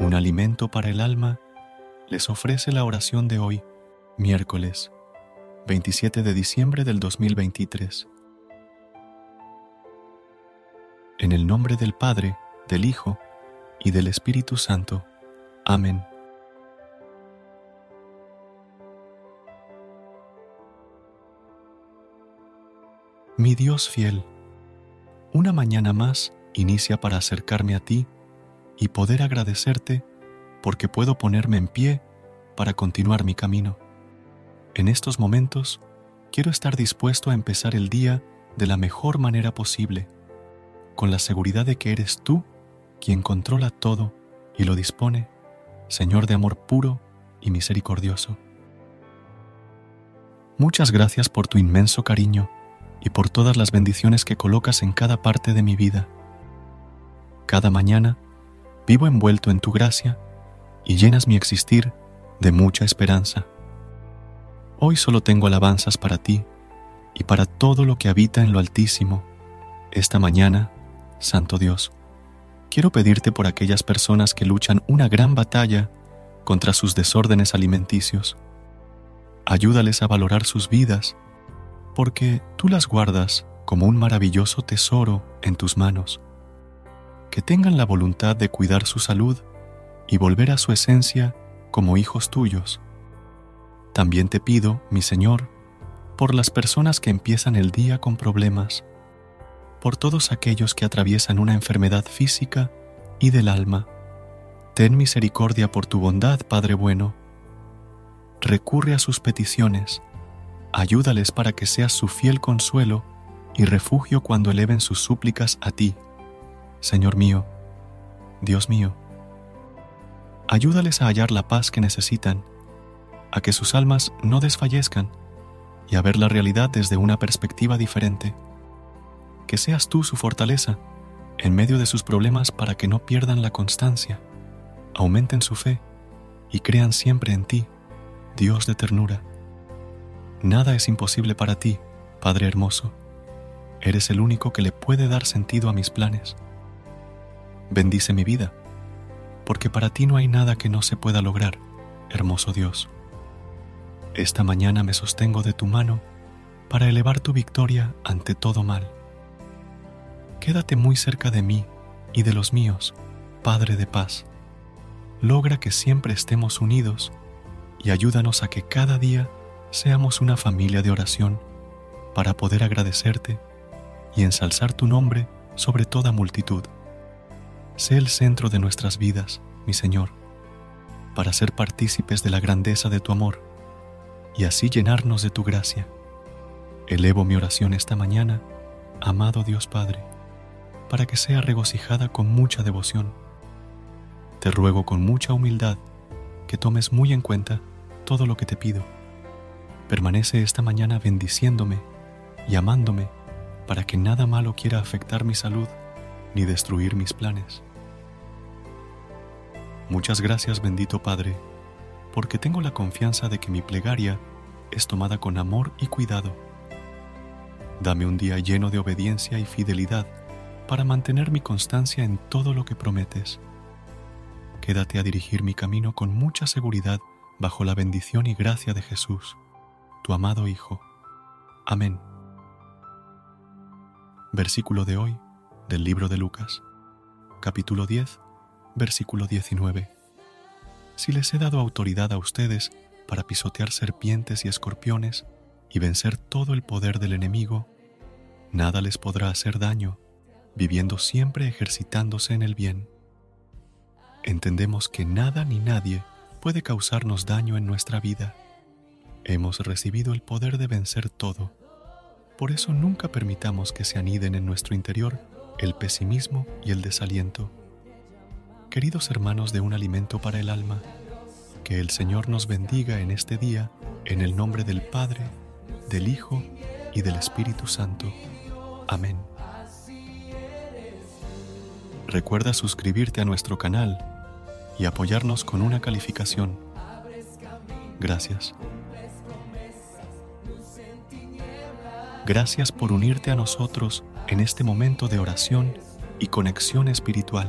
Un alimento para el alma les ofrece la oración de hoy, miércoles 27 de diciembre del 2023. En el nombre del Padre, del Hijo y del Espíritu Santo. Amén. Mi Dios fiel, una mañana más inicia para acercarme a ti y poder agradecerte porque puedo ponerme en pie para continuar mi camino. En estos momentos, quiero estar dispuesto a empezar el día de la mejor manera posible con la seguridad de que eres tú quien controla todo y lo dispone, Señor de amor puro y misericordioso. Muchas gracias por tu inmenso cariño y por todas las bendiciones que colocas en cada parte de mi vida. Cada mañana vivo envuelto en tu gracia y llenas mi existir de mucha esperanza. Hoy solo tengo alabanzas para ti y para todo lo que habita en lo altísimo. Esta mañana Santo Dios, quiero pedirte por aquellas personas que luchan una gran batalla contra sus desórdenes alimenticios. Ayúdales a valorar sus vidas, porque tú las guardas como un maravilloso tesoro en tus manos. Que tengan la voluntad de cuidar su salud y volver a su esencia como hijos tuyos. También te pido, mi Señor, por las personas que empiezan el día con problemas, por todos aquellos que atraviesan una enfermedad física y del alma. Ten misericordia por tu bondad, Padre bueno. Recurre a sus peticiones, ayúdales para que seas su fiel consuelo y refugio cuando eleven sus súplicas a ti. Señor mío, Dios mío, ayúdales a hallar la paz que necesitan, a que sus almas no desfallezcan y a ver la realidad desde una perspectiva diferente que seas tú su fortaleza en medio de sus problemas para que no pierdan la constancia, aumenten su fe y crean siempre en ti, Dios de ternura. Nada es imposible para ti, Padre hermoso. Eres el único que le puede dar sentido a mis planes. Bendice mi vida, porque para ti no hay nada que no se pueda lograr, hermoso Dios. Esta mañana me sostengo de tu mano para elevar tu victoria ante todo mal quédate muy cerca de mí y de los míos, Padre de paz. Logra que siempre estemos unidos y ayúdanos a que cada día seamos una familia de oración para poder agradecerte y ensalzar tu nombre sobre toda multitud. Sé el centro de nuestras vidas, mi Señor, para ser partícipes de la grandeza de tu amor y así llenarnos de tu gracia. Elevo mi oración esta mañana, amado Dios Padre para que sea regocijada con mucha devoción. Te ruego con mucha humildad que tomes muy en cuenta todo lo que te pido. Permanece esta mañana bendiciéndome y amándome para que nada malo quiera afectar mi salud ni destruir mis planes. Muchas gracias bendito Padre, porque tengo la confianza de que mi plegaria es tomada con amor y cuidado. Dame un día lleno de obediencia y fidelidad para mantener mi constancia en todo lo que prometes. Quédate a dirigir mi camino con mucha seguridad bajo la bendición y gracia de Jesús, tu amado Hijo. Amén. Versículo de hoy del libro de Lucas, capítulo 10, versículo 19. Si les he dado autoridad a ustedes para pisotear serpientes y escorpiones y vencer todo el poder del enemigo, nada les podrá hacer daño, viviendo siempre ejercitándose en el bien. Entendemos que nada ni nadie puede causarnos daño en nuestra vida. Hemos recibido el poder de vencer todo. Por eso nunca permitamos que se aniden en nuestro interior el pesimismo y el desaliento. Queridos hermanos de un alimento para el alma, que el Señor nos bendiga en este día en el nombre del Padre, del Hijo y del Espíritu Santo. Amén. Recuerda suscribirte a nuestro canal y apoyarnos con una calificación. Gracias. Gracias por unirte a nosotros en este momento de oración y conexión espiritual.